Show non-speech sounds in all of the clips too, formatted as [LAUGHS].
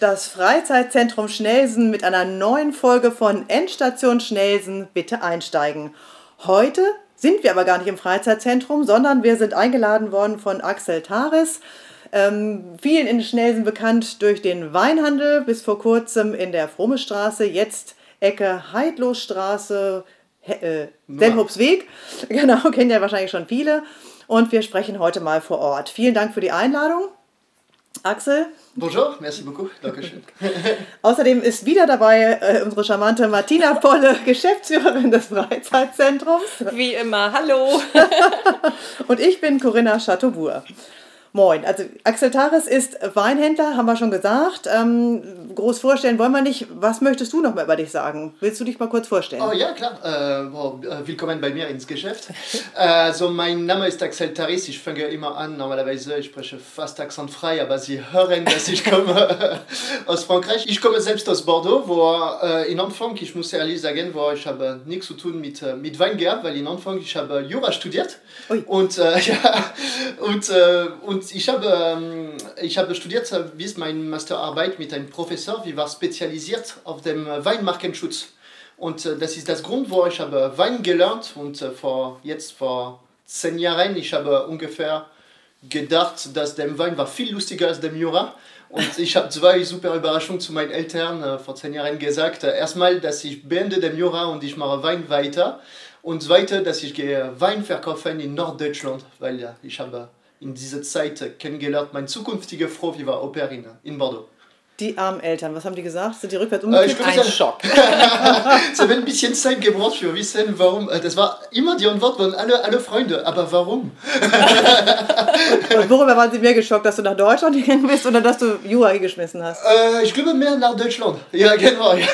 das Freizeitzentrum Schnelsen mit einer neuen Folge von Endstation Schnelsen. Bitte einsteigen. Heute sind wir aber gar nicht im Freizeitzentrum, sondern wir sind eingeladen worden von Axel Taris. Ähm, vielen in Schnelsen bekannt durch den Weinhandel, bis vor kurzem in der Frommestraße, jetzt Ecke Heidlosstraße, äh, Selhopsweg. [LAUGHS] Genau, kennen ja wahrscheinlich schon viele. Und wir sprechen heute mal vor Ort. Vielen Dank für die Einladung. Axel. Bonjour, merci beaucoup, Dankeschön. [LAUGHS] Außerdem ist wieder dabei äh, unsere charmante Martina Polle, [LAUGHS] Geschäftsführerin des Freizeitzentrums. Wie immer, hallo. [LAUGHS] Und ich bin Corinna Chateaubourg. Moin. Also Axel Tares ist Weinhändler, haben wir schon gesagt. Ähm, groß vorstellen wollen wir nicht. Was möchtest du noch mal über dich sagen? Willst du dich mal kurz vorstellen? Oh ja, klar. Äh, wow, willkommen bei mir ins Geschäft. [LAUGHS] also mein Name ist Axel Taris. Ich fange immer an. Normalerweise ich spreche fast akzentfrei, aber Sie hören, dass ich komme [LAUGHS] aus Frankreich. Ich komme selbst aus Bordeaux, wo äh, in Anfang, ich muss ehrlich sagen, wo ich habe nichts zu tun mit, äh, mit Wein gehabt, weil in Anfang ich habe Jura studiert. Ui. Und, äh, [LAUGHS] ja, und, äh, und und ich habe, ähm, ich habe studiert bis meine Masterarbeit mit einem Professor, wir war spezialisiert auf dem Weinmarkenschutz. Und äh, das ist das Grund, wo ich habe Wein gelernt und äh, vor, jetzt vor zehn Jahren, ich habe ungefähr gedacht, dass der Wein war viel lustiger als dem Jura. Und ich habe zwei super Überraschungen zu meinen Eltern äh, vor zehn Jahren gesagt. erstmal, dass ich beende den Jura und ich mache Wein weiter. Und zweitens, dass ich gehe Wein verkaufen in Norddeutschland, weil ich habe in dieser Zeit kennengelernt. Mein zukünftiger Frau, die war Au pair in, in Bordeaux. Die armen Eltern, was haben die gesagt? Sind die rückwärts umgekehrt? Äh, Ein Schock. [LAUGHS] es hat ein bisschen Zeit gebraucht für wissen, warum. Äh, das war immer die Antwort von alle, alle Freunde. Aber warum? [LAUGHS] Worüber waren sie mehr geschockt, dass du nach Deutschland gegangen bist oder dass du Jura geschmissen hast? Äh, ich glaube mehr nach Deutschland. Ja, [LAUGHS] genau. Ja.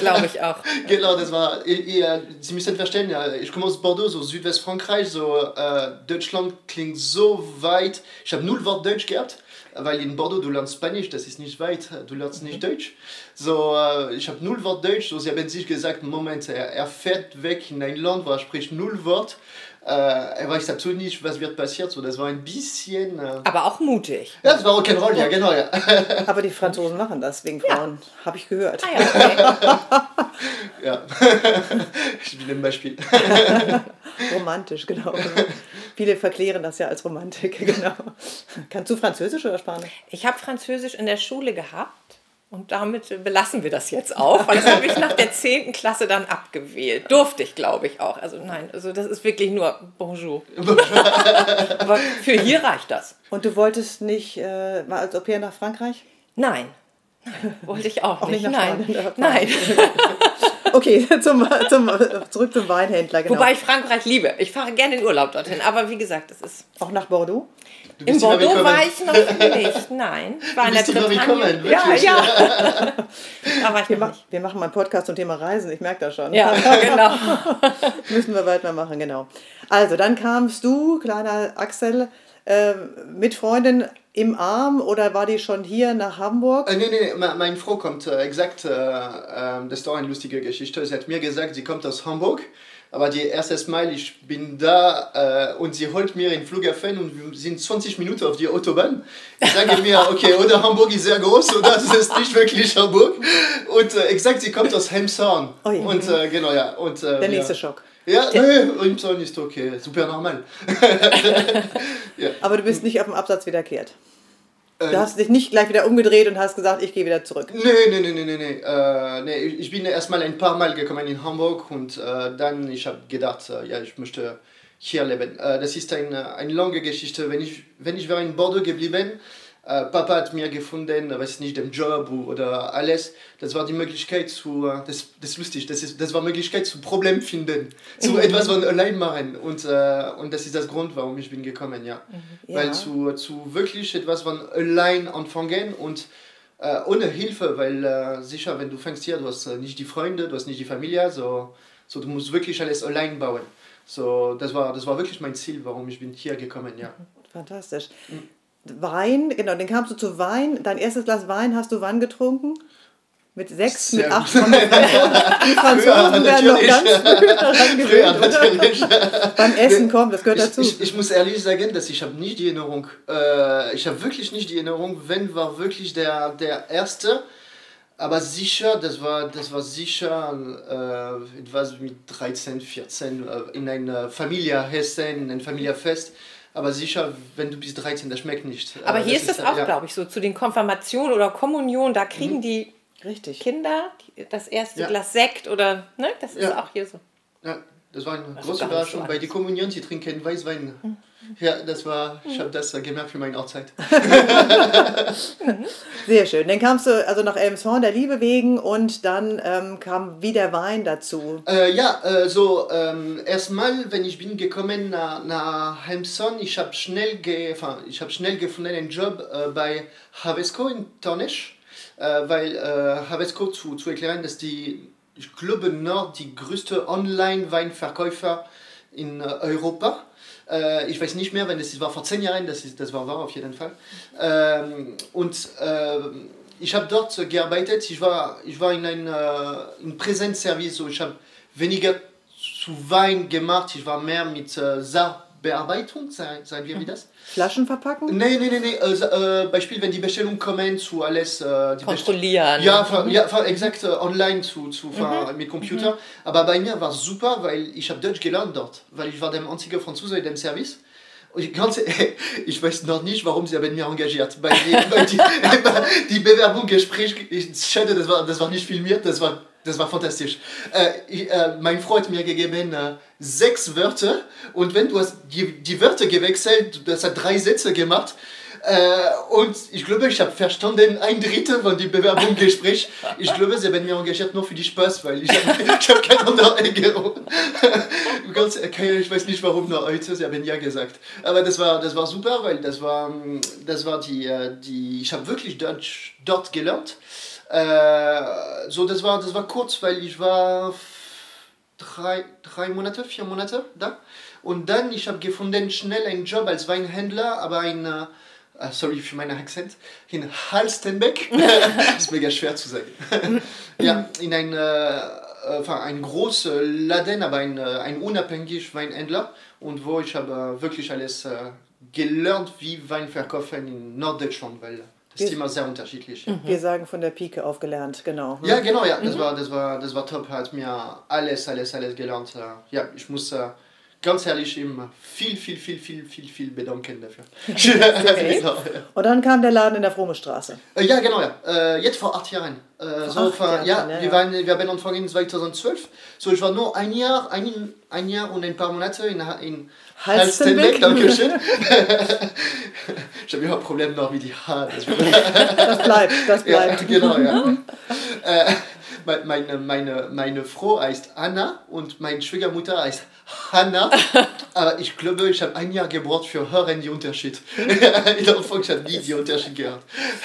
Glaube ich auch. Genau, das war. Ja, sie müssen verstehen, ja, ich komme aus Bordeaux, so Südwestfrankreich, so äh, Deutschland klingt so weit. Ich habe null Wort Deutsch gehabt weil in Bordeaux du lernst Spanisch, das ist nicht weit, du lernst nicht mhm. Deutsch. So, äh, ich habe null Wort Deutsch, so sie haben sich gesagt, Moment, er, er fährt weg in ein Land, wo er spricht null Wort. Äh, er weiß absolut nicht, was wird passiert, so das war ein bisschen... Äh Aber auch mutig. Ja, das war auch kein Roll, ja genau, ja. [LAUGHS] Aber die Franzosen machen das wegen Frauen, ja. habe ich gehört. Ah, ja, okay. [LAUGHS] ja. [LAUGHS] ich bin ein Beispiel. Romantisch, genau. Viele verklären das ja als Romantik, [LAUGHS] genau. Kannst du Französisch oder Spanisch? Ich habe Französisch in der Schule gehabt. Und damit belassen wir das jetzt auch, weil das habe ich nach der 10. Klasse dann abgewählt. Durfte ich, glaube ich, auch. Also nein, also das ist wirklich nur Bonjour. [LAUGHS] Aber für hier reicht das. Und du wolltest nicht äh, mal als Au pair nach Frankreich? Nein. Wollte ich auch, auch nicht. nicht nein. Nein. [LAUGHS] Okay, [LAUGHS] zum, zum, zurück zum Weinhändler. Genau. Wobei ich Frankreich liebe. Ich fahre gerne in Urlaub dorthin. Aber wie gesagt, es ist. Auch nach Bordeaux? In Bordeaux war ich noch [LAUGHS] nicht. Nein. Ich war in der Bretagne. Ja, ja. [LAUGHS] da war ich wir, wir machen mal einen Podcast zum Thema Reisen. Ich merke das schon. Ja, genau. Müssen wir weitermachen, genau. Also, dann kamst du, kleiner Axel, äh, mit Freundin im Arm oder war die schon hier nach Hamburg? Äh, nee, nee, nee, meine Frau kommt äh, exakt, äh, äh, das ist auch eine lustige Geschichte. Sie hat mir gesagt, sie kommt aus Hamburg, aber die erste Mal, ich bin da äh, und sie holt mir in Flughafen und wir sind 20 Minuten auf die Autobahn. Ich sage mir, [LAUGHS] okay, oder Hamburg ist sehr groß oder das ist nicht wirklich Hamburg. Und äh, exakt, sie kommt aus Helmshorn. Oh ja. Und äh, genau, ja. Und, Der nächste ja. Schock. Ja, nee, ist okay, super normal. [LAUGHS] ja. Aber du bist nicht auf dem Absatz wiederkehrt. Du hast dich nicht gleich wieder umgedreht und hast gesagt, ich gehe wieder zurück. Nee, nee, nee, nee, nee. Äh, nee ich bin erstmal ein paar Mal gekommen in Hamburg und äh, dann ich habe gedacht, äh, ja, ich möchte hier leben. Äh, das ist eine, eine lange Geschichte. Wenn ich, wenn ich wäre in Bordeaux geblieben, äh, Papa hat mir gefunden, weiß nicht, den Job oder alles. Das war die Möglichkeit zu, äh, das, das ist lustig, das, ist, das war Möglichkeit zu Problem finden, zu mhm. etwas von allein machen. Und, äh, und das ist das Grund, warum ich bin gekommen, ja. Mhm. ja. Weil zu, zu wirklich etwas von allein anfangen und äh, ohne Hilfe, weil äh, sicher, wenn du fängst hier, du hast äh, nicht die Freunde, du hast nicht die Familie, so, so du musst wirklich alles allein bauen. So, das war, das war wirklich mein Ziel, warum ich bin hier gekommen, ja. Fantastisch. Mhm. Wein, genau, dann kamst du zu Wein. Dein erstes Glas Wein hast du wann getrunken? Mit sechs, mit acht von [LAUGHS] Die Franzosen werden noch ganz früh daran [LAUGHS] gewöhnt. Beim Essen kommt, das gehört dazu. Ich, ich, ich muss ehrlich sagen, dass ich habe nicht die Erinnerung, äh, ich habe wirklich nicht die Erinnerung, wenn war wirklich der, der erste, aber sicher, das war, das war sicher äh, etwas mit 13, 14 äh, in einer Familie Hessen, in ein Familienfest. Aber sicher, wenn du bis 13, das schmeckt nicht. Aber hier ist es auch, ja. glaube ich, so zu den Konfirmationen oder Kommunionen, da kriegen mhm. die Richtig. Kinder das erste ja. Glas Sekt oder, ne, das ist ja. auch hier so. Ja, das war eine das große Überraschung. Bei der Kommunion, sie trinken Weißwein. Mhm. Ja, das war, ich habe das gemerkt für meine Hochzeit. [LAUGHS] Sehr schön. Dann kamst du also nach Elmshorn der Liebe wegen und dann ähm, kam wieder Wein dazu. Äh, ja, äh, so ähm, erstmal, wenn ich bin gekommen nach, nach Elmshorn, ich habe schnell, ge ich hab schnell gefunden einen Job äh, bei Havesco in Tornisch, äh, weil äh, Havesco zu, zu erklären, dass die, ich glaube, Nord die größte Online-Weinverkäufer in äh, Europa äh, ich weiß nicht mehr, wenn es war vor zehn Jahren, das, ist, das war wahr auf jeden Fall. Ähm, und äh, ich habe dort gearbeitet, ich war, ich war in einem äh, Präsenzservice, so ich habe weniger zu Wein gemacht, ich war mehr mit äh, Saarbearbeitung, sagen wir wie das? Flaschen verpacken? Nein, nein, nein, nee. Äh, äh, Beispiel, wenn die Bestellungen kommen zu alles. Äh, die Kontrollieren. Ja, mhm. ja exakt, äh, online zu, zu mhm. mit Computer. Mhm. Aber bei mir war es super, weil ich habe Deutsch gelernt dort. Weil ich war der einzige Franzose in dem Service. Und ich, ganz, [LAUGHS] ich weiß noch nicht, warum sie haben mich engagiert. Bei die, bei die, [LAUGHS] die Bewerbung, Gespräch, ich, schade, das war, das war nicht filmiert, das war das war fantastisch. Äh, ich, äh, mein Freund hat mir gegeben äh, sechs Wörter und wenn du hast die, die Wörter gewechselt, das hat drei Sätze gemacht. Äh, und ich glaube, ich habe verstanden ein Drittel von dem Bewerbungsgespräch. Ich glaube, sie haben mich engagiert nur für die Spaß, weil ich habe hab keine andere Erinnerung. ich weiß nicht, warum nur heute, sie haben ja gesagt. Aber das war, das war super, weil das war, das war die, äh, die ich habe wirklich Deutsch dort gelernt. Äh, so, das war, das war kurz, weil ich war drei, drei Monate, vier Monate da. Und dann, ich habe gefunden, schnell einen Job als Weinhändler, aber ein, uh, sorry für meinen Akzent, in Halstenbeck. [LAUGHS] das ist mega schwer zu sagen. [LAUGHS] ja, in ein, uh, ein großer Laden, aber ein, ein unabhängiger Weinhändler. Und wo ich habe wirklich alles uh, gelernt, wie Wein verkaufen in Norddeutschland, weil ist immer sehr unterschiedlich. Mhm. Wir sagen von der Pike aufgelernt, genau. Ja, genau, ja. Das, mhm. war, das, war, das war top. Hat mir alles, alles, alles gelernt. Ja, ich muss äh, ganz ehrlich ihm viel, viel, viel, viel, viel, viel bedanken dafür. [LAUGHS] [LAUGHS] Okay. genau, ja. Und dann kam der Laden in der Fromme Straße. Äh, ja, genau, ja. Äh, jetzt vor acht Jahren. Äh, so acht Jahren, ja, ja, wir, waren, wir haben angefangen 2012. So, ich war nur ein Jahr, ein, ein Jahr und ein paar Monate in, in Halstenbeck. Dankeschön. [LAUGHS] ich habe immer ein Problem noch wie die Haare. das bleibt, das bleibt. Ja, genau, ja. Meine, meine, meine Frau heißt Anna und meine Schwiegermutter heißt Hanna. [LAUGHS] Aber ich glaube, ich habe ein Jahr gebraucht für hören die Unterschied. [LAUGHS] in der Anfang ich habe nie die Unterschied gehört.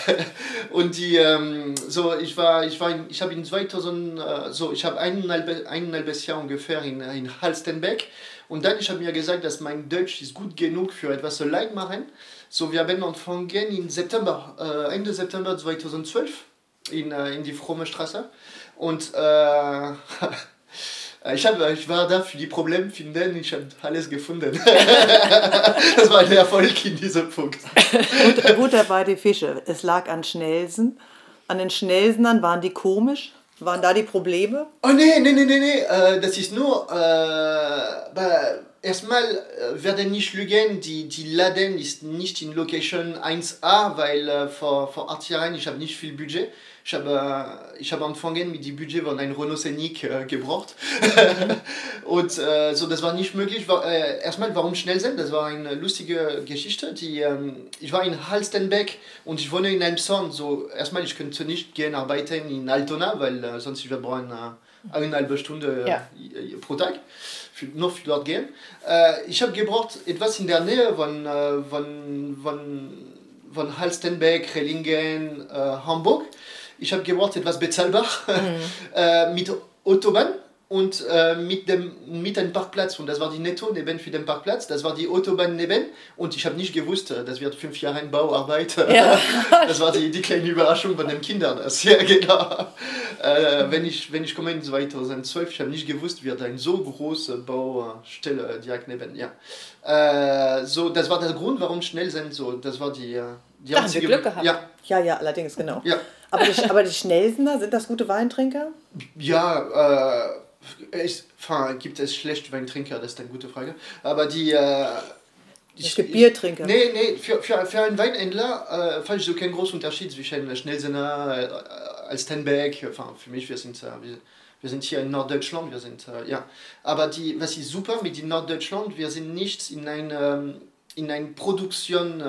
[LAUGHS] und die, ähm, so, ich war, ich war, in, ich habe in 2000, äh, so, ich habe eineinhalb, eineinhalb Jahr ungefähr in, in Halstenbeck. Und dann ich habe mir gesagt, dass mein Deutsch ist gut genug für etwas allein machen. So, wir haben angefangen im September, äh, Ende September 2012 in, äh, in die Fromme Straße. Und [LAUGHS] äh, ich, hab, ich war da für die Probleme finden, ich habe alles gefunden. [LAUGHS] das war ein Erfolg in diesem Punkt. Gut, gut dabei die Fische. Es lag an Schnellsen. An den Schnellsenern waren die komisch? Waren da die Probleme? Oh nee, nee, nee, nee, nee. Äh, das ist nur. Äh, erstmal äh, werden nicht lügen, die, die Laden ist nicht in Location 1A, weil äh, vor, vor acht Jahren ich habe nicht viel Budget ich habe, ich habe angefangen mit dem Budget von einem Renault Scenic äh, gebraucht. [LAUGHS] und äh, so, das war nicht möglich. War, äh, erstmal, warum schnell sind? Das war eine lustige Geschichte. Die, ähm, ich war in Halstenbeck und ich wohne in Elmshorn. So, erstmal, ich könnte nicht gehen arbeiten in Altona, weil äh, sonst wir brauchen äh, eine halbe Stunde äh, ja. pro Tag. Für, nur für dort gehen. Äh, ich habe gebraucht etwas in der Nähe von, äh, von, von, von Halstenbeck, Rellingen, äh, Hamburg ich habe gebraucht etwas bezahlbar mhm. [LAUGHS] äh, mit Autobahn und äh, mit, dem, mit einem Parkplatz. Und das war die Netto neben für den Parkplatz, das war die Autobahn neben. Und ich habe nicht gewusst, äh, das wird fünf Jahre in Bauarbeit. Ja. [LAUGHS] das war die, die kleine Überraschung von den Kindern. Das, ja, genau. Äh, wenn, ich, wenn ich komme in 2012, ich habe nicht gewusst, wird eine so große Baustelle direkt neben. Ja. Äh, so, das war der Grund, warum schnell sind. So, das war die, äh, die da haben wir Glück gehabt. Ja. ja, ja, allerdings, genau. Ja. Aber, die, aber die Schnellsener, sind das gute Weintrinker? Ja, äh, ich, enfin, gibt es schlechte Weintrinker, das ist eine gute Frage. Aber die. Äh, es gibt Biertrinker. Nee, nee, für, für, für einen Weinhändler äh, fand ich so keinen großen Unterschied zwischen Schnellsenner äh, als Tenbeck. Enfin, für mich, wir sind, äh, wir, wir sind hier in Norddeutschland, wir sind, äh, ja. Aber die, was ist super mit in Norddeutschland, wir sind nicht in einer in ein Produktion äh,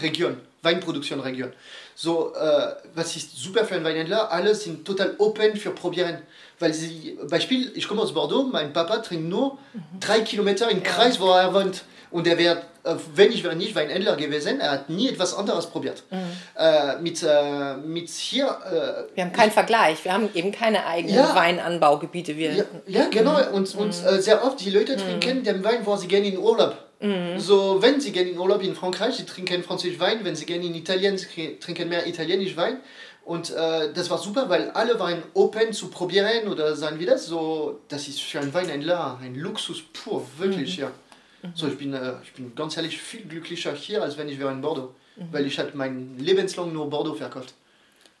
Region, Weinproduktion Region. So, äh, was ist super für einen Weinhändler, alle sind total open für probieren. Weil sie, Beispiel, ich komme aus Bordeaux, mein Papa trinkt nur mhm. drei Kilometer im Kreis, wo er wohnt. Und er wäre, äh, wenn ich wäre nicht Weinhändler gewesen, er hat nie etwas anderes probiert. Mhm. Äh, mit, äh, mit hier. Äh, wir haben keinen Vergleich, wir haben eben keine eigenen ja, Weinanbaugebiete. Wir, ja, ja, genau. Mhm. Und, und mhm. äh, sehr oft die Leute mhm. trinken den Wein, wo sie gerne in Urlaub. Mhm. So, wenn sie gerne in Urlaub in Frankreich, sie trinken französisch Wein, wenn sie gerne in Italien, sie trinken mehr italienisch Wein. Und äh, das war super, weil alle waren open zu probieren oder sagen wir das so, das ist für einen Weinhändler ein Luxus pur, wirklich, mhm. ja. Mhm. So, ich bin, äh, ich bin ganz ehrlich viel glücklicher hier, als wenn ich wäre in Bordeaux. Mhm. Weil ich hatte mein Lebenslang nur Bordeaux verkauft.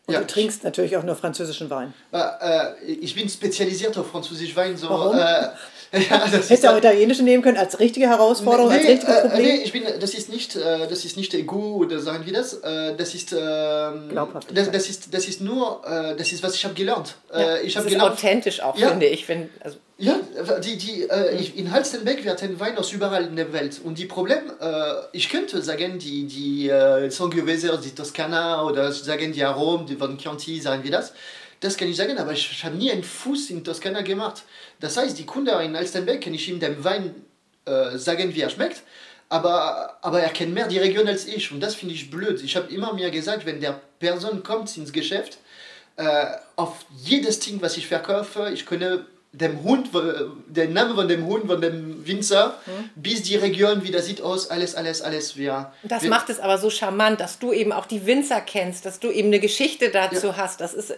Und ja. du trinkst natürlich auch nur französischen Wein. Äh, äh, ich bin spezialisiert auf französischen Wein. So, Warum? [LAUGHS] Ja, das Hättest du auch italienischen nehmen können als richtige Herausforderung, nee, als richtiges äh, Problem? nee, ich bin, das ist nicht, äh, das ist nicht Ego oder sagen wir das. Äh, das ist, ähm, das, das, ist, das ist nur, das ist, was ich habe gelernt. Ja, ich habe gelernt. authentisch auch, ja. finde ich. Find, also ja, die, die, äh, in Halstenbeck wird ein Wein aus überall in der Welt. Und die Problem, äh, ich könnte sagen, die, die äh, Sangiovese, die Toskana oder sagen die Aromen, die von Chianti, sagen wir das. Das kann ich sagen, aber ich, ich habe nie einen Fuß in Toskana gemacht. Das heißt, die Kunde in Alstenbeck kann ich ihm den Wein äh, sagen, wie er schmeckt, aber, aber er kennt mehr die Region als ich und das finde ich blöd. Ich habe immer mir gesagt, wenn der Person kommt ins Geschäft, äh, auf jedes Ding, was ich verkaufe, ich könne dem Hund, den Namen von dem Hund, von dem Winzer, hm. bis die Region, wie das sieht aus, alles, alles, alles. Wir, das wir, macht es aber so charmant, dass du eben auch die Winzer kennst, dass du eben eine Geschichte dazu ja. hast. Das ist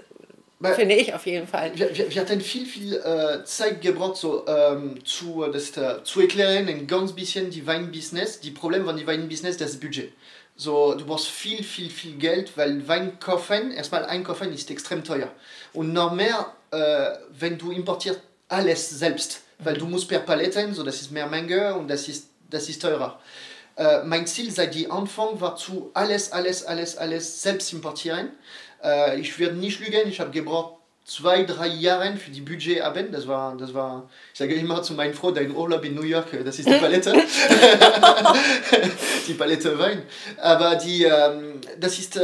weil Finde ich auf jeden Fall. Wir, wir, wir hatten viel, viel äh, Zeit gebraucht, so, ähm, zu, das, äh, zu erklären, ein ganz bisschen die Weinbusiness. Die Problem von dem Weinbusiness, das Budget. So, du brauchst viel, viel, viel Geld, weil Wein kaufen, erstmal einkaufen ist extrem teuer. Und noch mehr, äh, wenn du importierst alles selbst, weil du musst per Paletten, so das ist mehr Menge und das ist, das ist teurer. Mein Ziel seit dem Anfang war zu alles, alles, alles, alles selbst importieren äh, ich werde nicht lügen, ich habe gebraucht zwei, drei Jahre für die Budget haben. Das war, das war, ich sage immer zu meiner Frau, dein Urlaub in New York, das ist die Palette. [LAUGHS] die Palette Wein. Aber die, ähm, das ist, äh,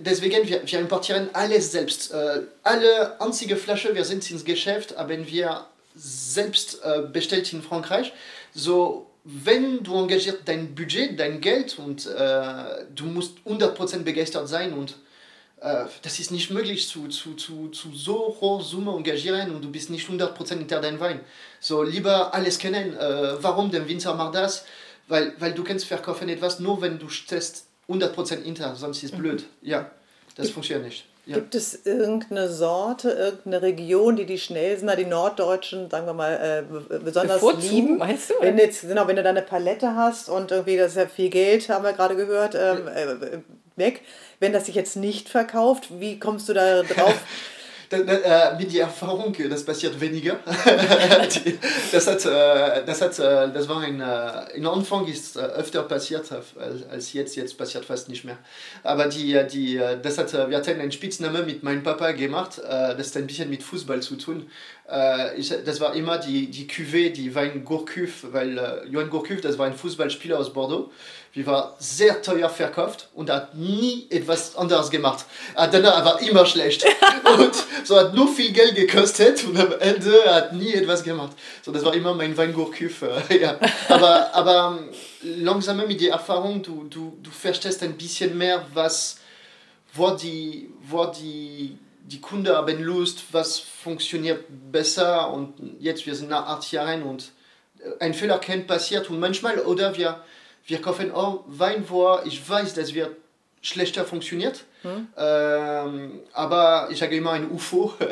deswegen, wir, wir importieren alles selbst. Äh, alle einzige Flasche, wir sind ins Geschäft, haben wir selbst äh, bestellt in Frankreich. So, wenn du engagierst dein Budget, dein Geld und äh, du musst 100% begeistert sein und äh, das ist nicht möglich zu, zu, zu, zu so hoher Summe engagieren und du bist nicht 100% hinter deinem Wein. So lieber alles kennen. Äh, warum der Winzer macht das? Weil, weil du kannst verkaufen etwas nur, wenn du stehst 100% hinter, sonst ist es blöd. Mhm. Ja, das funktioniert nicht. Ja. Gibt es irgendeine Sorte, irgendeine Region, die die Schnellsener, die Norddeutschen, sagen wir mal, äh, besonders Bevorzugen, lieben? Meinst du? Wenn, jetzt, genau, wenn du da eine Palette hast und irgendwie, das ist ja viel Geld, haben wir gerade gehört, ähm, äh, weg. Wenn das sich jetzt nicht verkauft, wie kommst du da drauf? [LAUGHS] äh, mit der Erfahrung, das passiert weniger. [LAUGHS] das, hat, äh, das, hat, äh, das war ein, äh, in Anfang ist äh, öfter passiert als, als jetzt, jetzt passiert fast nicht mehr. Aber die, die, das hat, wir hatten einen Spitzname mit meinem Papa gemacht, das hat ein bisschen mit Fußball zu tun. Ich, das war immer die, die Cuvée, die Wein Gourcuff, weil Johann Gourcuff, das war ein Fußballspieler aus Bordeaux. Wir war sehr teuer verkauft und hat nie etwas anderes gemacht. Danach war immer schlecht. [LAUGHS] und so hat nur viel Geld gekostet und am Ende hat nie etwas gemacht. So, das war immer mein Weingurküf. Äh, [LAUGHS] ja. Aber, aber ähm, langsam mit der Erfahrung, du, du, du verstehst ein bisschen mehr, was, wo die, wo die die Kunden haben Lust, was funktioniert besser und jetzt wir sind nach acht Jahren und ein Fehler kann passiert und manchmal oder wir, wir kaufen auch Wein, wo ich weiß, dass wir schlechter funktioniert. Hm. Ähm, aber ich sage immer ein UFO. [LAUGHS] hm.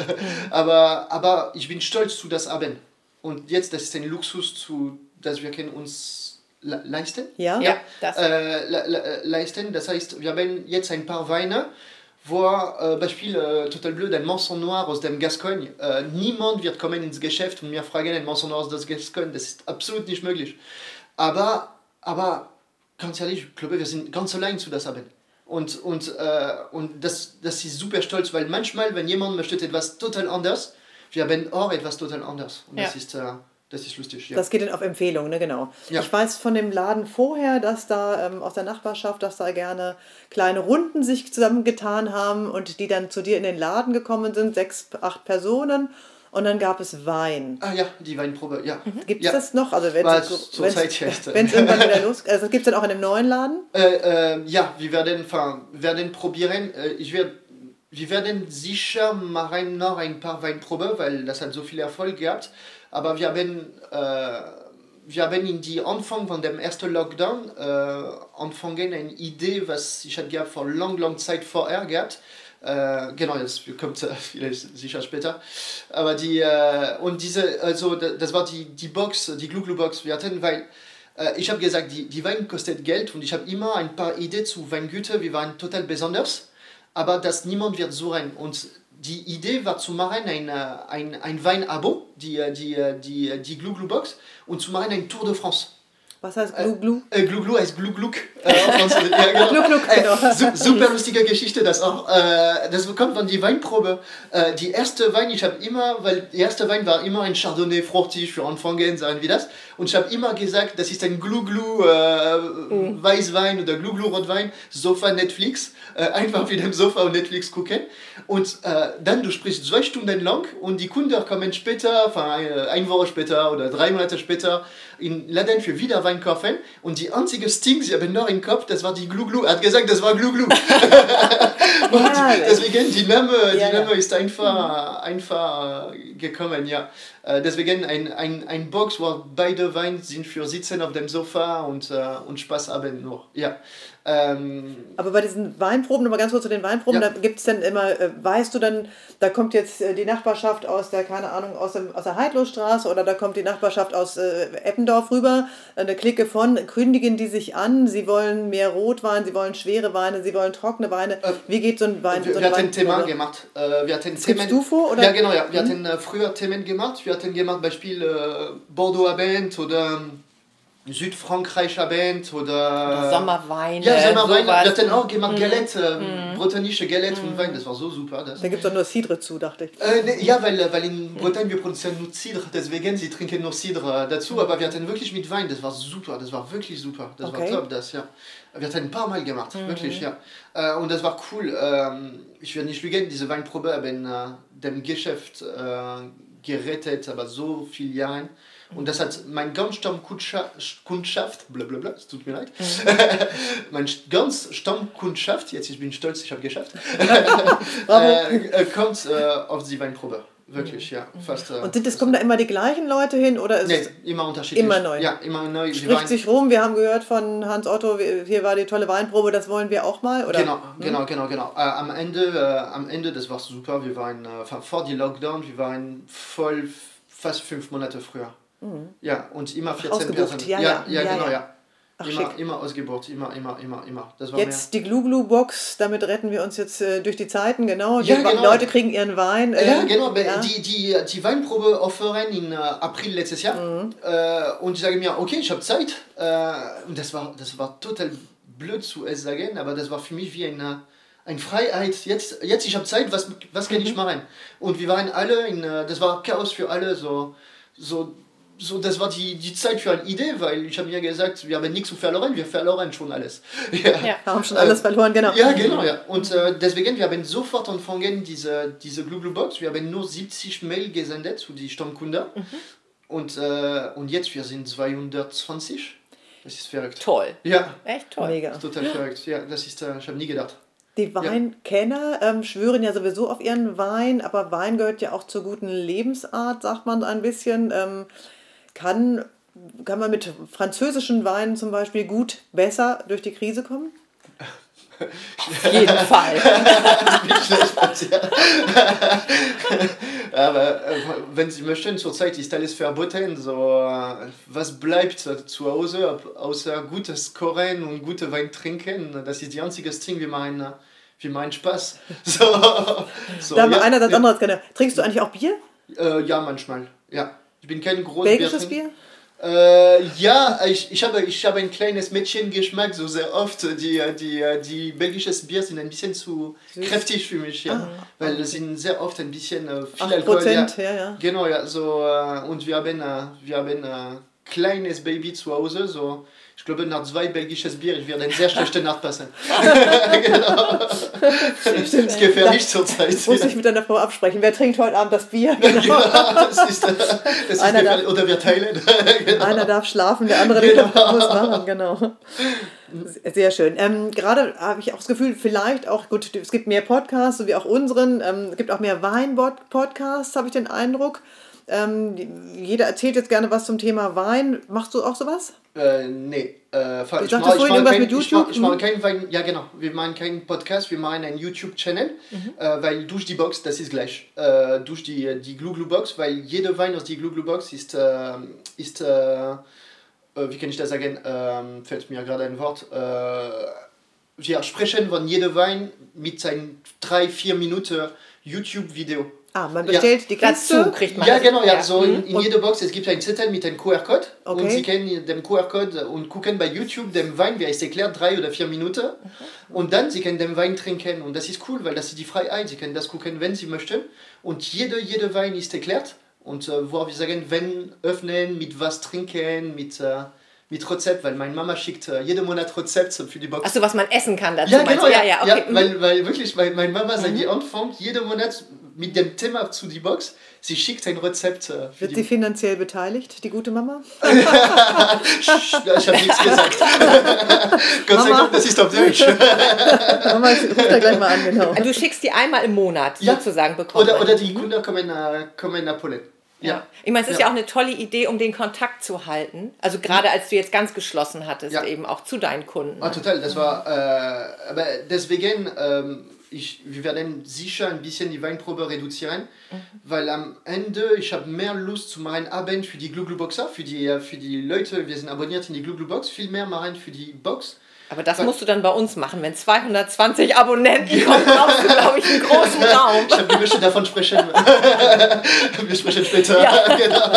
aber, aber ich bin stolz zu das haben. Und jetzt, das ist ein Luxus, zu, dass wir können uns le leisten. Ja, ja das. Äh, le le leisten. Das heißt, wir haben jetzt ein paar Weine, wo äh, Beispiel äh, total blöd, ein Manson Noir aus dem Gascogne. Äh, niemand wird kommen ins Geschäft und mir fragen, ein Manson Noir aus dem Gascogne. Das ist absolut nicht möglich. Aber, aber ganz ehrlich, ich glaube, wir sind ganz allein zu das haben. Und, und, äh, und das, das ist super stolz, weil manchmal, wenn jemand möchte etwas total anders, wir haben auch etwas total anders. Und ja. das ist... Äh, das ist lustig, ja. Das geht dann auf Empfehlung, ne, genau. Ja. Ich weiß von dem Laden vorher, dass da ähm, aus der Nachbarschaft, dass da gerne kleine Runden sich zusammengetan haben und die dann zu dir in den Laden gekommen sind, sechs, acht Personen. Und dann gab es Wein. Ah ja, die Weinprobe, ja. Mhm. Gibt es ja. das noch? Also wenn es [LAUGHS] irgendwann wieder [LAUGHS] los Also gibt es dann auch in einem neuen Laden? Äh, äh, ja, wir werden, werden probieren. Äh, ich werde wir werden sicher machen noch ein paar Weinprobe, weil das hat so viel Erfolg gehabt. Aber wir haben, äh, wir haben in die Anfang von dem ersten Lockdown äh, anfangen eine Idee, was ich hatte vor lang, lang Zeit vorher gehabt. Äh, genau, das kommt äh, [LAUGHS] vielleicht sicher später. Aber die, äh, und diese, also das war die, die Box, die Gluglu-Box, wir hatten, weil äh, ich habe gesagt, die, die Wein kostet Geld und ich habe immer ein paar Ideen zu Weingüter, wir waren total besonders, aber das niemand wird so rein. Und die Idee war zu machen ein, ein, ein Wein-Abo, die, die, die, die Glu Glu Box, und zu machen ein Tour de France. Was heißt Glu Glu? Äh, Glu Glu heißt Glu Gluk. Äh, ja, genau. Gluck, Gluck, genau. Äh, su super lustige Geschichte, das auch. Äh, das kommt von die Weinprobe. Äh, die erste Wein, ich habe immer, weil der erste Wein war immer ein Chardonnay fruchtig für Anfänger, sagen wir das. Und ich habe immer gesagt, das ist ein Glu Glu äh, mhm. Weißwein oder Glu Glu Rotwein, Sofa Netflix. Äh, einfach wie dem Sofa und Netflix gucken. Und äh, dann, du sprichst zwei Stunden lang und die Kunden kommen später, eine, eine Woche später oder drei Monate später in Laden für wieder Wein kaufen. Und die einzige Sting, sie haben noch im Kopf, das war die Gluglu. Er hat gesagt, das war Gluglu. [LAUGHS] [LAUGHS] ja, deswegen, die Name, die ja, Name ist einfach, einfach gekommen, ja. Äh, deswegen ein, ein, ein Box, wo beide Weine sind für Sitzen auf dem Sofa und, uh, und Spaß haben nur. Ja. Ähm, Aber bei diesen Weinproben, nochmal ganz kurz zu den Weinproben, ja. da gibt es dann immer, äh, weißt du dann, da kommt jetzt äh, die Nachbarschaft aus der, keine Ahnung, aus, dem, aus der Heidlosstraße oder da kommt die Nachbarschaft aus äh, Eppendorf rüber, eine Clique von, kündigen die sich an, sie wollen mehr Rotwein, sie wollen schwere Weine, sie wollen trockene Weine. Äh, Wie geht so ein Wein? Wir, so wir hatten ein Thema gemacht. Wir hatten Themen, du vor? Oder? Ja, genau, ja. Wir mhm. hatten früher Themen gemacht. Wir hatten gemacht, Beispiel Bordeaux Abend oder südfrankreicher Band oder, oder Sommerweine. Ja, Sommerweine. Wir hatten auch gemacht mhm. Galette, mm. bretanische Galette mm. und Wein, das war so super. Das. Da gibt es doch nur Cidre zu, dachte ich. Äh, ne, ja, weil, weil in Bretagne wir produzieren nur Cidre, deswegen sie trinken nur Cidre dazu, aber wir hatten wirklich mit Wein, das war super, das war wirklich super, das okay. war top, das, ja. Wir hatten ein paar Mal gemacht, mhm. wirklich, ja. Äh, und das war cool. Ähm, ich werde nicht lügen, diese Weinprobe haben äh, dem Geschäft äh, gerettet, aber so viele Jahre. Und das hat mein ganz Stammkundschaft, blablabla, es tut mir leid, [LAUGHS] mein ganz Stammkundschaft, jetzt ich bin stolz, ich habe geschafft, [LAUGHS] äh, äh, kommt äh, auf die Weinprobe. Wirklich, ja. Mhm. Fast, äh, und sind das, kommen da immer die gleichen Leute hin oder ist nee, immer unterschiedlich? Immer neu. Ja, immer neu. Spricht sich rum, wir haben gehört von Hans Otto, hier war die tolle Weinprobe, das wollen wir auch mal, oder? Genau, hm? genau, genau, genau. Äh, am, Ende, äh, am Ende, das war super, wir waren äh, vor die Lockdown, wir waren voll fast fünf Monate früher. Mhm. Ja, und immer 14 Personen. Ja, ja, ja, ja, genau, ja. Ach, immer, schick. immer ausgebucht, immer, immer, immer, immer. Das war jetzt mehr. die Gluglu-Box, damit retten wir uns jetzt äh, durch die Zeiten, genau. Die ja, genau. Leute kriegen ihren Wein. Äh, ja, genau. Ja. Die, die, die Weinprobe offeren in äh, April letztes Jahr. Mhm. Äh, und ich sage mir, okay, ich habe Zeit. Äh, und das war, das war total blöd zu sagen, aber das war für mich wie eine, eine Freiheit. Jetzt, jetzt ich habe Zeit, was, was kann mhm. ich machen? Und wir waren alle, in, äh, das war Chaos für alle, so, so so, das war die, die Zeit für eine Idee, weil ich habe mir gesagt, wir haben nichts zu verloren, wir verloren schon alles. [LAUGHS] Ja, ja wir haben schon alles verloren, genau. Ja, genau, ja. Und äh, deswegen, wir haben sofort angefangen, diese, diese Glue Box, wir haben nur 70 Mail gesendet zu den Stammkunden. Mhm. Und, äh, und jetzt, wir sind 220. Das ist verrückt. Toll. Ja. Echt toll. Mega. total verrückt. Ja, das ist, äh, ich habe nie gedacht. Die Weinkenner ähm, schwören ja sowieso auf ihren Wein, aber Wein gehört ja auch zur guten Lebensart, sagt man ein bisschen. Ähm, kann, kann man mit französischen Weinen zum Beispiel gut besser durch die Krise kommen? Auf jeden Fall. [LAUGHS] Aber äh, wenn Sie möchten, zurzeit ist alles verboten. So, äh, was bleibt zu Hause außer gutes Kochen und gute Wein trinken? Das ist die einzige Ding, wie mein, wie mein Spaß. [LAUGHS] So, so, da haben wir ja, einer das andere gerne. Trinkst du eigentlich auch Bier? Äh, ja, manchmal. Ja. Ich bin kein großer Belgisches Bier? Äh, ja, ich, ich, habe, ich habe ein kleines Mädchengeschmack, so sehr oft. Die, die, die belgisches Bier sind ein bisschen zu Süß. kräftig für mich, ja. Ah, weil okay. sind sehr oft ein bisschen äh, viel Alkohol. Ja. ja, ja. Genau, ja. So, äh, und wir haben, äh, wir haben ein kleines Baby zu Hause, so ich glaube, nach zwei belgisches Bier, ich werde eine sehr schlechte Nacht passen. [LAUGHS] genau. Das gefährlich zurzeit. Muss ich mit deiner Frau absprechen. Wer trinkt heute Abend das Bier? Genau. Ja, das ist, das ist darf, Oder wir teilen. genau. Einer darf schlafen, der andere genau. muss machen. Genau. Sehr schön. Ähm, gerade habe ich auch das Gefühl, vielleicht auch, gut, es gibt mehr Podcasts, so wie auch unseren. Ähm, es gibt auch mehr Wein-Podcasts, habe ich den Eindruck. Ähm, jeder erzählt jetzt gerne was zum Thema Wein. Machst du auch sowas? Äh, nee. Äh, ich, ich mache vorhin irgendwas kein, mit YouTube? Ich mache mach keinen Wein, ja genau. Wir machen keinen Podcast, wir machen einen YouTube-Channel, mhm. äh, weil durch die Box, das ist gleich. Äh, durch die, die Glue-Glue-Box, weil jeder Wein aus der Glue-Glue-Box ist, äh, ist äh, äh, wie kann ich das sagen, ähm, fällt mir gerade ein Wort, wir sprechen von jedem Wein mit seinen 3-4 Minuten YouTube-Video. Ah, man bestellt ja. die Kiste. Dazu kriegt man Ja, genau, ja. So in, in jeder Box, es gibt einen Zettel mit einem QR-Code. Okay. Und Sie können den QR-Code und gucken bei YouTube den Wein, wie es erklärt, drei oder vier Minuten. Okay. Und dann, Sie können den Wein trinken. Und das ist cool, weil das ist die Freiheit. Sie können das gucken, wenn Sie möchten. Und jeder, jeder Wein ist erklärt. Und äh, wo wir sagen, wenn öffnen, mit was trinken, mit... Äh, mit Rezept, weil meine Mama schickt äh, jeden Monat Rezepte für die Box. Achso, was man essen kann dazu. Ja, genau, ja, ja, okay. ja, weil, weil wirklich, weil meine Mama seit mhm. die Anfang jeden Monat mit dem Thema zu die Box. Sie schickt ein Rezept. Äh, Wird sie finanziell beteiligt, die gute Mama? [LAUGHS] ich habe nichts gesagt. [LAUGHS] Gott sei Dank, das ist auf Deutsch. [LAUGHS] Mama, ruf da gleich mal an, genau. Du schickst die einmal im Monat ja. sozusagen bekommen. Oder, oder die Kunden kommen, äh, kommen nach Polen. Ja. Ich meine, es ist ja. ja. auch eine tolle Idee, um den Kontakt zu halten. Also gerade als du jetzt ganz geschlossen hattest, ja. eben auch zu deinen Kunden. Ah, total, das war, äh, aber deswegen ähm, ich, wir werden sicher ein bisschen die Weinprobe reduzieren, mhm. weil am Ende ich habe mehr Lust zu machen Abend für die Gluglu-Boxer, für die, äh, für die Leute, wir sind abonniert in die Gluglu-Box, viel mehr machen für die Box. Aber das musst du dann bei uns machen. Wenn 220 Abonnenten kommen, brauchst du, glaube ich, einen großen [LAUGHS] Raum. ich habe wir möchten davon sprechen. [LAUGHS] wir sprechen später. Ja, [LAUGHS] genau.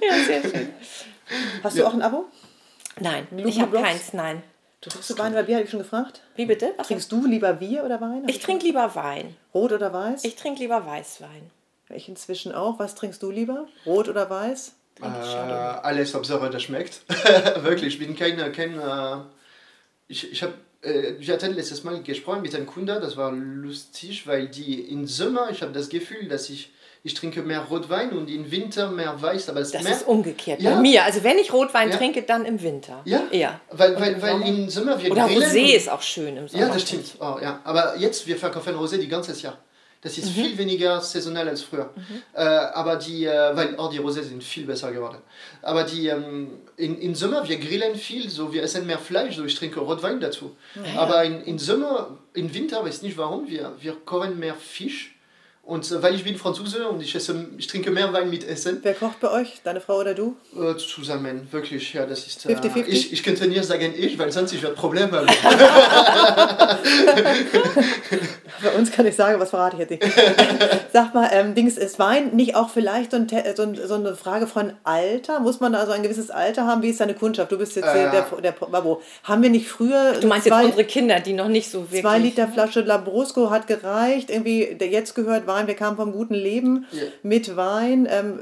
ja sehr schön. Hast du auch ein Abo? Nein, ich habe keins, nein. Du trinkst du Wein oder Bier, habe ich schon gefragt? Wie bitte? Was Trinkst du lieber Bier oder Wein? Ich trinke lieber Wein. Rot oder weiß? Ich trinke lieber Weißwein. Ich inzwischen auch. Was trinkst du lieber? Rot oder weiß? Äh, alles, Hauptsache das schmeckt. [LAUGHS] Wirklich, ich bin kein... kein äh, ich ich habe... Äh, wir hatten letztes Mal gesprochen mit einem Kunde, das war lustig, weil die im Sommer, ich habe das Gefühl, dass ich ich trinke mehr Rotwein und im Winter mehr Weiß. Aber das, das ist umgekehrt ja. bei mir. Also wenn ich Rotwein ja. trinke, dann im Winter. Ja, ja. weil, weil, im weil im Sommer wir Oder Rosé ist auch schön im Sommer. Ja, das stimmt. Oh, ja. Aber jetzt, wir verkaufen Rosé die ganze Jahr. Das ist mhm. viel weniger saisonal als früher. Mhm. Äh, aber die, äh, weil auch die Rosé sind viel besser geworden. Aber die, ähm, in, in Sommer, wir grillen viel, so wir essen mehr Fleisch, so ich trinke Rotwein dazu. Ja. Aber in, in Sommer, im Winter, weiß nicht warum, wir, wir kochen mehr Fisch und äh, weil ich bin Franzose und ich, esse, ich trinke mehr Wein mit Essen. Wer kocht bei euch? Deine Frau oder du? Äh, zusammen, wirklich. Ja, das ist, 50 -50? Ich, ich könnte nie sagen ich, weil sonst ich werde Probleme [LAUGHS] [LAUGHS] haben. bei uns kann ich sagen, was verrate ich jetzt nicht. [LAUGHS] Sag mal, ähm, Dings, ist Wein nicht auch vielleicht so, ein, so, ein, so, eine Frage von Alter? Muss man also ein gewisses Alter haben? Wie ist deine Kundschaft? Du bist jetzt äh, der, der, Babo. Haben wir nicht früher... Du meinst zwei, jetzt unsere Kinder, die noch nicht so wirklich... Zwei Liter Flasche Labrusco hat gereicht. Irgendwie, der jetzt gehört Wein, wir kamen vom guten Leben Ja. mit Wein, ähm,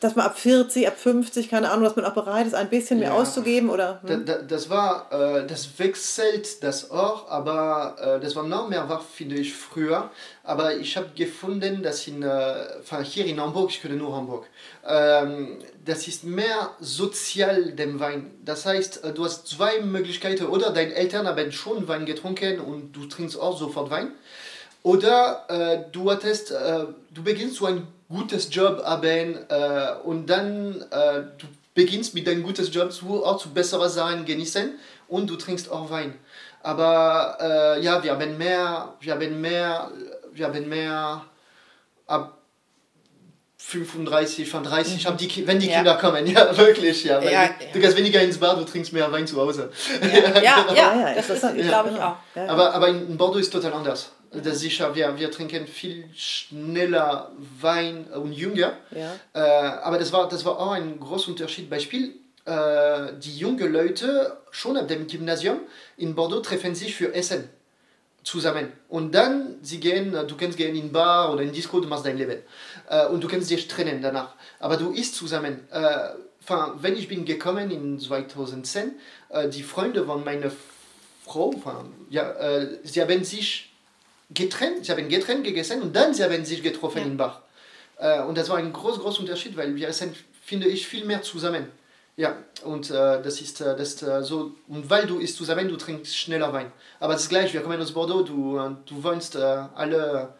dass man ab 40, ab 50, keine Ahnung, dass man auch bereit ist, ein bisschen mehr Ja. auszugeben oder. Hm? da, das war, äh, das wechselt das auch, aber äh, das war noch mehr war, finde ich, früher. Aber ich habe gefunden, dass in, äh, hier in Hamburg, ich kenne nur Hamburg, ähm, das ist mehr sozial dem Wein. Das heißt, äh, du hast zwei Möglichkeiten. Oder deine Eltern haben schon Wein getrunken und du trinkst auch sofort Wein. Oder äh, du hattest, äh, du beginnst so ein gutes Job haben äh, und dann äh, du beginnst mit deinem gutes Job zu, auch zu besseren Sachen genießen und du trinkst auch Wein. Aber äh, ja, wir haben mehr, wir haben mehr, wir haben mehr ab 35, von 30, haben die, wenn die Ja. Kinder kommen, [LAUGHS] ja, wirklich, ja. Ja, du, gehst weniger ins Bar, du trinkst mehr Wein zu Hause. Ja, ja, [LAUGHS] ja, das ist, glaube ich, auch. Aber, aber in Bordeaux ist total anders. Das ist sicher, wir, wir trinken viel schneller Wein und jünger. ja. Äh, aber das war, das war auch ein großer Unterschied. Beispiel, äh, die jungen Leute schon ab dem Gymnasium in Bordeaux treffen sich für Essen zusammen. Und dann, sie gehen, äh, du kannst gehen in Bar oder in Disco, du machst dein Leben. Äh, und du kannst dich trennen danach. Aber du isst zusammen. Äh, wenn ich bin gekommen in 2010, äh, die Freunde von meiner Frau, ja, sie haben sich getrennt, sie haben getrennt gegessen und dann sie haben sich getroffen Ja. im Bar. Äh, und das war ein groß, großer Unterschied, weil wir essen, finde ich, viel mehr zusammen. Ja, und äh, das ist, äh, das ist äh, so, und weil du isst zusammen, du trinkst schneller Wein. Aber das ist gleich, wir kommen aus Bordeaux, du, äh, du wohnst äh, alle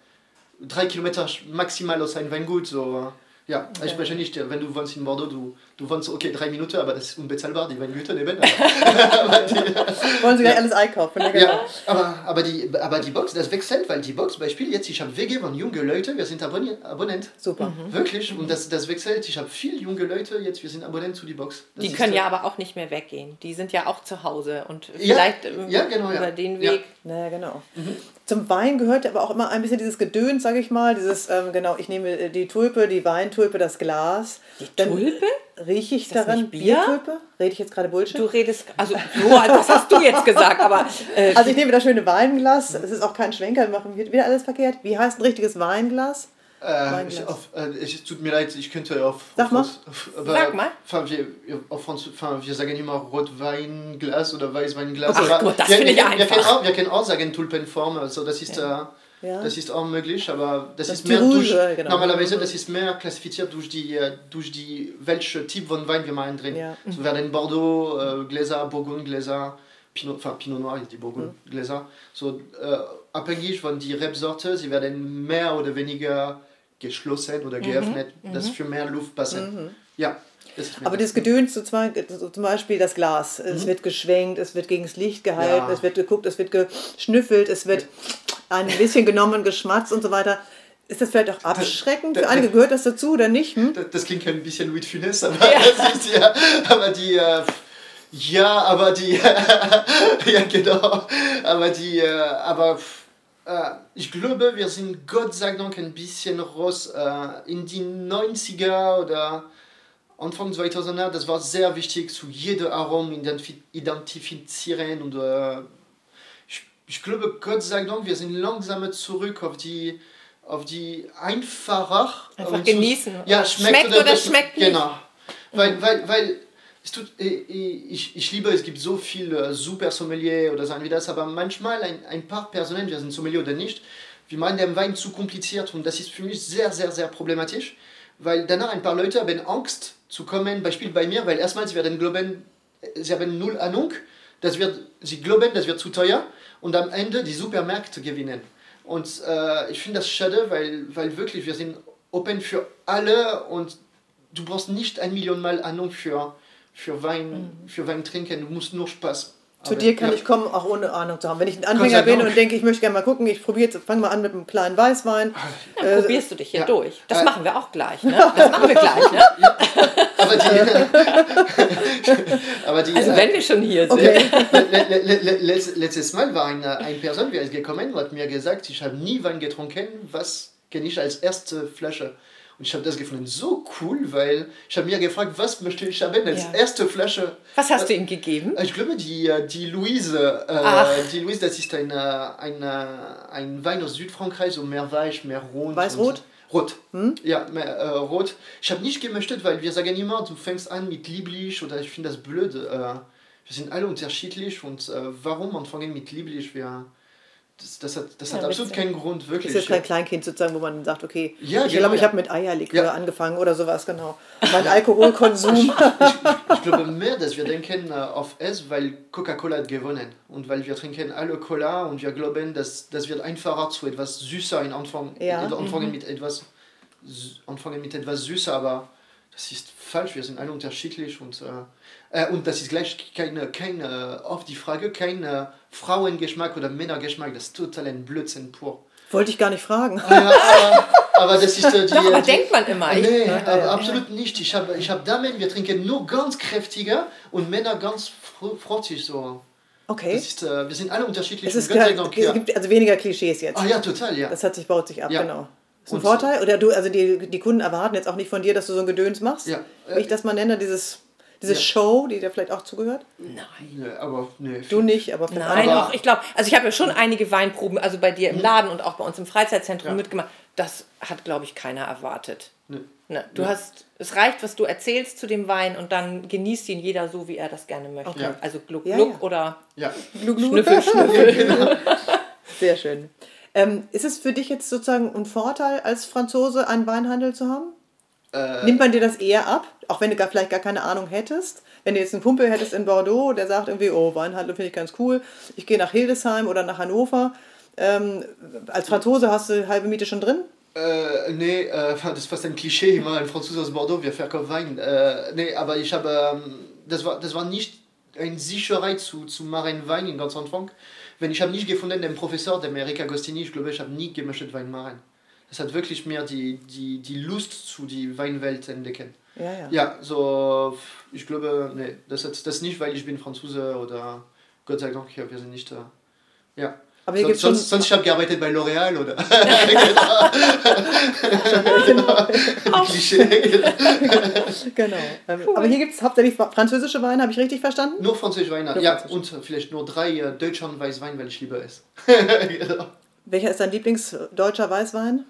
drei Kilometer maximal aus einem Weingut, so, ja, ich spreche nicht, äh, wenn du wohnst in Bordeaux, du, du wohnst, okay, drei Minuten, aber das ist unbezahlbar, die Weingüter die, Wollen Sie [LAUGHS] gleich alles einkaufen? Ja, genau. ja, aber, aber, die, aber die Box, das wechselt, weil die Box, Beispiel jetzt, ich habe WG von junge Leute, wir sind Abonne Abonnent. Super. Wirklich, und das, das wechselt. Ich habe viele junge Leute, jetzt wir sind Abonnent zu die Box. Das Die können äh, ja aber auch nicht mehr weggehen. Die sind ja auch zu Hause und Ja, vielleicht ähm, ja, genau, ja. über den Ja. Weg. Naja, genau. Zum Wein gehört aber auch immer ein bisschen dieses Gedöns, sage ich mal. Dieses, ähm, genau, ich nehme äh, die Tulpe, die Weintulpe, das Glas. Die Tulpe? Rieche ich daran Bier? Biertulpe? Rede ich jetzt gerade Bullshit? Du redest, also, boah, das hast du jetzt gesagt, aber äh, Also ich nehme das schöne Weinglas. Es ist auch kein Schwenker, wir machen wieder alles verkehrt. Wie heißt ein richtiges Weinglas? Äh, ich, auf, äh, ich, es tut mir leid, ich könnte auf. Sag mal. Auf, aber, Sag mal. Wir, auf Franz, enfin, wir sagen immer Rotweinglas oder Weißweinglas. Ach aber gut, das wir, finde ich wir, wir, einfach. können auch, wir können auch sagen Tulpenform, also das ist, Ja. äh, Ja. das ist auch möglich, aber das, Das ist mehr Rouge, durch, genau. normalerweise das ist mehr klassifiziert durch die, äh, durch die welche Typ von Wein wir meinen drin. Ja. So werden Bordeaux, äh, Gläser, Burgundgläser, Pinot, enfin, Pinot Noir ist die Burgundgläser. So äh, abhängig von die Rebsorte, sie werden mehr oder weniger geschlossen oder geöffnet, dass für mehr Luft passen. Ja. Das ist mir Aber das Gedöns, so zum Beispiel das Glas, es wird geschwenkt, es wird gegen das Licht gehalten, Ja. es wird geguckt, es wird geschnüffelt, es wird ein bisschen genommen, geschmatzt und so weiter. Ist das vielleicht auch abschreckend? Für einige gehört das dazu oder nicht? Hm? Das, das klingt ein bisschen Louis Funès, aber das ist ja, aber die, äh, ja, aber die, [LAUGHS] ja genau, aber die, äh, aber äh, ich glaube, wir sind Gott sei Dank ein bisschen raus äh, in die 90er oder Anfang 2000er, das war sehr wichtig, zu jedem Arom identif identifizieren und äh, ich, ich glaube, Gott sei Dank, wir sind langsam zurück auf die auf die einfacher Einfach genießen. ja, schmeckt, Schmeckt oder schmeckt nicht. Genau. Weil, weil, weil tut, äh, ich, ich liebe, es gibt so viele super Sommelier oder sagen wir das, aber manchmal ein, ein paar Personen, wir sind Sommelier oder nicht, wir meinen den Wein zu kompliziert und das ist für mich sehr, sehr, sehr problematisch, weil danach ein paar Leute haben Angst zu kommen, Beispiel bei mir, weil erstmal sie werden glauben, äh, sie haben null Ahnung, das wird, sie glauben, das wird zu teuer und am Ende die Supermärkte gewinnen. Und äh, ich finde das schade, weil, weil wirklich wir sind open für alle und du brauchst nicht ein Million Mal Ahnung für, für, Wein, für Wein trinken, du musst nur Spaß Zu haben. dir kann ja. ich kommen, auch ohne Ahnung zu haben. Wenn ich ein Anfänger bin und denke, ich möchte gerne mal gucken, ich probiere jetzt, fange mal an mit einem kleinen Weißwein. dann Äh, probierst du dich hier ja. durch. Das Äh, machen wir auch gleich, ne? Das machen wir gleich, ne? [LAUGHS] Aber die, [LAUGHS] aber die Also äh, wenn wir schon hier sind. Okay. le- le- le- le- letzt- letztes Mal war eine, eine Person, die ist gekommen und hat mir gesagt, ich habe nie Wein getrunken, was kenne ich als erste Flasche. Und ich habe das gefunden so cool, weil ich habe mir gefragt, was möchte ich haben als Ja. erste Flasche. Was hast du ihm gegeben? Ich glaube, die, äh, die Louise, äh, die Louise, das ist ein, äh, ein, äh, ein Wein aus Südfrankreich, so mehr weich, mehr rot. Weiß-rot? Rot. Ja, mehr, äh, rot. Ich habe nicht gemöchtet, weil wir sagen immer, du fängst an mit lieblich oder ich finde das blöd. Äh, wir sind alle unterschiedlich und äh, warum anfangen mit lieblich? Wir, das, das hat, das Ja, hat absolut keinen Grund, Ist wirklich. jetzt kein Kleinkind sozusagen, wo man sagt, okay, Ja, ich genau, glaube, ich ja. habe mit Eierlikör angefangen oder sowas, genau. [LAUGHS] Mein Alkoholkonsum. Ich glaube mehr, dass wir denken äh, auf es, weil Coca-Cola hat gewonnen und weil wir trinken alle Cola und wir glauben, dass das wird einfacher zu etwas süßer in Anfang, Ja. anfangen mit etwas anfangen mit etwas süßer, aber das ist falsch. Wir sind alle unterschiedlich und äh, äh, und das ist gleich keine keine auf die Frage kein äh, Frauengeschmack oder Männergeschmack. Das ist total ein Blödsinn pur. Wollte ich gar nicht fragen. Ah, ja, aber, aber das ist äh, die, [LAUGHS] Doch, aber die, denkt man immer. Ich, Nee, Ja, aber ja. absolut nicht. Ich habe ich hab Damen, wir trinken nur ganz kräftiger und Männer ganz fr- frottig so. Okay. Das ist, äh, wir sind alle unterschiedlich. Es, ist Gott sei klar, Dank, es gibt also weniger Klischees jetzt. Ah ja, total, ja. Das hat sich, baut sich ab, Ja. genau. Ist ein Und- Vorteil? Oder du, also die, die Kunden erwarten jetzt auch nicht von dir, dass du so ein Gedöns machst? Ja. Wie ich das mal nenne, dieses, diese Ja. Show, die dir vielleicht auch zugehört? nein. Nee, aber nee. Du nicht, aber vielleicht Nein, auch, ich glaube, also ich habe ja schon einige Weinproben, also bei dir im Laden und auch bei uns im Freizeitzentrum Ja. mitgemacht. Das hat, glaube ich, keiner erwartet. Nee. Ne, du hast, es reicht, was du erzählst zu dem Wein und dann genießt ihn jeder so, wie er das gerne möchte. Okay. Ja. Also Gluck, Ja, Gluck ja. oder Ja. Glu, glu. Schnüffel, [LAUGHS] Schnüffel. Sehr schön. Ähm, ist es für dich jetzt sozusagen ein Vorteil, als Franzose einen Weinhandel zu haben? Äh, Nimmt man dir das eher ab, auch wenn du gar, vielleicht gar keine Ahnung hättest? Wenn du jetzt einen Kumpel hättest in Bordeaux, der sagt irgendwie, oh, Weinhandel finde ich ganz cool, ich gehe nach Hildesheim oder nach Hannover. Ähm, als Franzose hast du halbe Miete schon drin? Äh, nee, äh, das ist fast ein Klischee, immer ein Franzose aus Bordeaux, wir verkaufen Wein. Äh, nee, aber ich habe, ähm, das, war, das war nicht eine Sicherheit zu, zu machen Wein in ganz Anfang. Wenn ich habe nicht gefunden, den Professor, den Eric Agostini, ich glaube, ich habe nie gemischt Wein machen. Das hat wirklich mehr die, die, die Lust zu die Weinwelt entdecken. Ja, ja. Ja, so, ich glaube, nee, das hat das nicht, weil ich bin Franzose oder Gott sei Dank, ja, wir sind nicht da. Ja. Aber hier Sonst, gibt's sonst, sonst ich habe gearbeitet bei L'Oreal oder [LAUGHS] genau. Klischee. genau. Ähm, Aber hier gibt es hauptsächlich französische Weine, habe ich richtig verstanden? Nur Französisch Wein. Nur Ja, Französisch. und vielleicht nur drei äh, Deutscher und Weißwein, weil ich liebe es. genau. Welcher ist dein Lieblingsdeutscher Weißwein?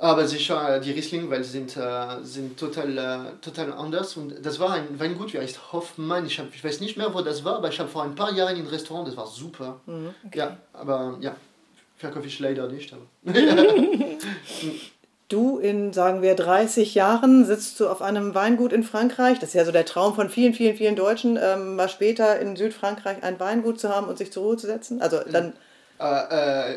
Aber sicher die Riesling, weil sie sind, äh, sind total, äh, total anders. Und das war ein Weingut, wie heißt Hoffmann. Ich, hab, ich weiß nicht mehr, wo das war, aber ich habe vor ein paar Jahren in ein Restaurant, das war super. Ja, aber ja, verkaufe ich leider nicht. Aber. [LAUGHS] Du in, sagen wir, 30 Jahren sitzt du auf einem Weingut in Frankreich. Das ist ja so der Traum von vielen, vielen, vielen Deutschen, ähm, mal später in Südfrankreich ein Weingut zu haben und sich zur Ruhe zu setzen. Also dann, Äh,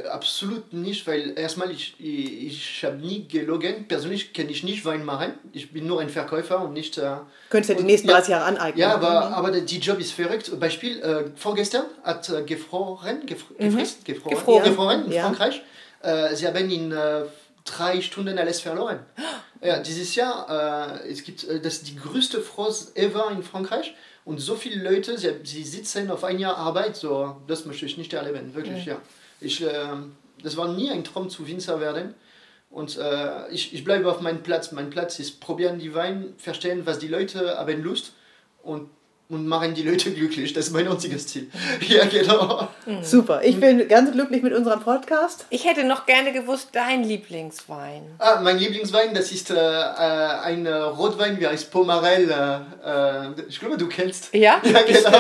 äh, absolut nicht, weil erstmal ich, ich, ich habe nie gelogen. Persönlich kenne ich nicht Wein machen. Ich bin nur ein Verkäufer und nicht. Äh, könntest du ja die nächsten ja. 30 Jahre aneignen. Ja, aber, aber der- die Job ist verrückt. Beispiel, äh, vorgestern hat äh, gefroren, gef gefrisst, gefroren, Gefroren. gefroren in Ja. Frankreich. Äh, sie haben in äh, drei Stunden alles verloren. [GASPS] Ja, dieses Jahr, äh, es gibt, das ist die größte Frost ever in Frankreich. Und so viele Leute, sie, sie sitzen auf ein Jahr Arbeit, so, das möchte ich nicht erleben, wirklich, ja. Ich, äh, das war nie ein Traum zu Winzer werden. Und äh, ich, ich bleibe auf meinem Platz. Mein Platz ist probieren die Wein, verstehen, was die Leute haben Lust und, und machen die Leute glücklich. Das ist mein einziges Ziel. [LAUGHS] Ja, genau. Super. Ich bin ganz glücklich mit unserem Podcast. Ich hätte noch gerne gewusst, dein Lieblingswein. Ah, mein Lieblingswein, das ist äh, äh, ein äh, Rotwein, wie heißt Pomarel. Äh, äh, ich glaube, du kennst. Ja? [LAUGHS] Ja, genau.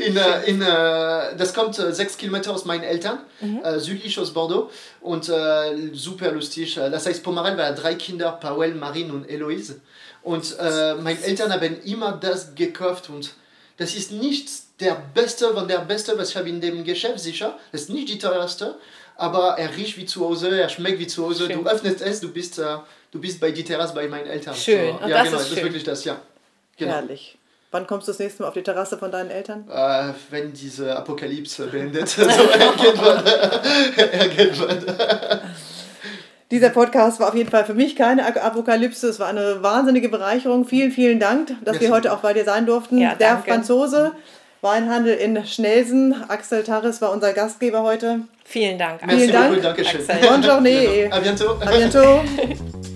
[LAUGHS] in, äh, in, äh, das kommt äh, sechs Kilometer aus meinen Eltern, äh, südlich aus Bordeaux. Und äh, super lustig. Das heißt Pomarel, weil er drei Kinder, Paul, Marine und Eloise. Und äh, meine Eltern haben immer das gekauft. Und das ist nicht der beste, von der beste, was ich habe in dem Geschäft, sicher. Das ist nicht die teuerste. Aber er riecht wie zu Hause, er schmeckt wie zu Hause. Schön. Du öffnest es, du bist, äh, du bist bei die Terrasse bei meinen Eltern. Schön. So, ja, das genau, ist das ist wirklich das, ja. Genau. Herrlich. Wann kommst du das nächste Mal auf die Terrasse von deinen Eltern? Äh, wenn diese Apokalypse beendet. [LAUGHS] so irgendwann. [LAUGHS] irgendwann. Dieser Podcast war auf jeden Fall für mich keine Apokalypse. Es war eine wahnsinnige Bereicherung. Vielen, vielen Dank, dass wir Merci. heute auch bei dir sein durften. Ja, Der danke. Franzose, Weinhandel in Schnelsen. Axel Tarres war unser Gastgeber heute. Vielen Dank. Merci Dank, beaucoup, danke schön. Axel. Bonne journée. À bientôt. A bientôt. [LAUGHS]